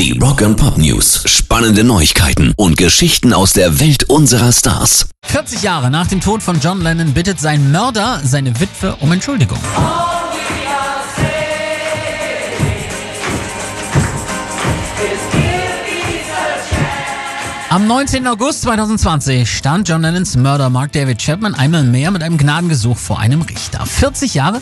Die Rock and Pop News. Spannende Neuigkeiten und Geschichten aus der Welt unserer Stars. 40 Jahre nach dem Tod von John Lennon bittet sein Mörder seine Witwe um Entschuldigung. Am 19. August 2020 stand John Lennons Mörder Mark David Chapman einmal mehr mit einem Gnadengesuch vor einem Richter. 40 Jahre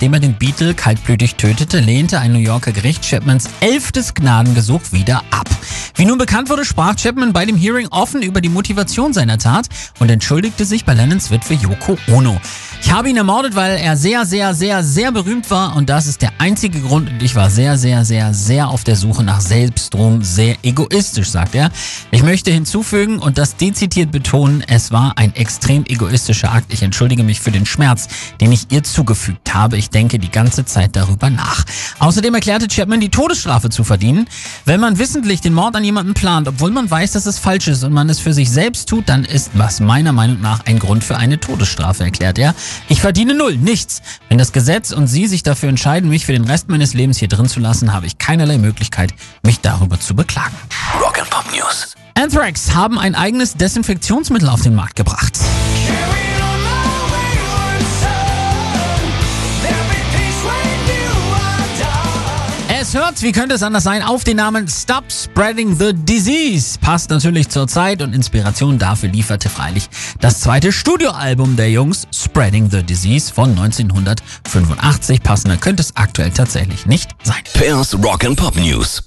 nachdem er den Beatle kaltblütig tötete, lehnte ein New Yorker Gericht Chapmans elftes Gnadengesuch wieder ab. Wie nun bekannt wurde, sprach Chapman bei dem Hearing offen über die Motivation seiner Tat und entschuldigte sich bei Lennons Witwe Yoko Ono. Ich habe ihn ermordet, weil er sehr, sehr, sehr, sehr berühmt war und das ist der einzige Grund und ich war sehr, sehr, sehr, sehr auf der Suche nach Selbstruhm, sehr egoistisch, sagt er. Ich möchte hinzufügen und das dezidiert betonen, es war ein extrem egoistischer Akt. Ich entschuldige mich für den Schmerz, den ich ihr zugefügt habe. Ich denke die ganze Zeit darüber nach. Außerdem erklärte Chapman, die Todesstrafe zu verdienen. Wenn man wissentlich den Mord an jemanden plant, obwohl man weiß, dass es falsch ist und man es für sich selbst tut, dann ist was meiner Meinung nach ein Grund für eine Todesstrafe, erklärt er. Ich verdiene null, nichts. Wenn das Gesetz und Sie sich dafür entscheiden, mich für den Rest meines Lebens hier drin zu lassen, habe ich keinerlei Möglichkeit, mich darüber zu beklagen. Rock'n'Pop News. Anthrax haben ein eigenes Desinfektionsmittel auf den Markt gebracht. Es hört, wie könnte es anders sein, auf den Namen Stop Spreading the Disease. Passt natürlich zur Zeit und Inspiration dafür lieferte freilich das zweite Studioalbum der Jungs, Spreading the Disease von 1985. Passender könnte es aktuell tatsächlich nicht sein. Pairs Rock'n'Pop News.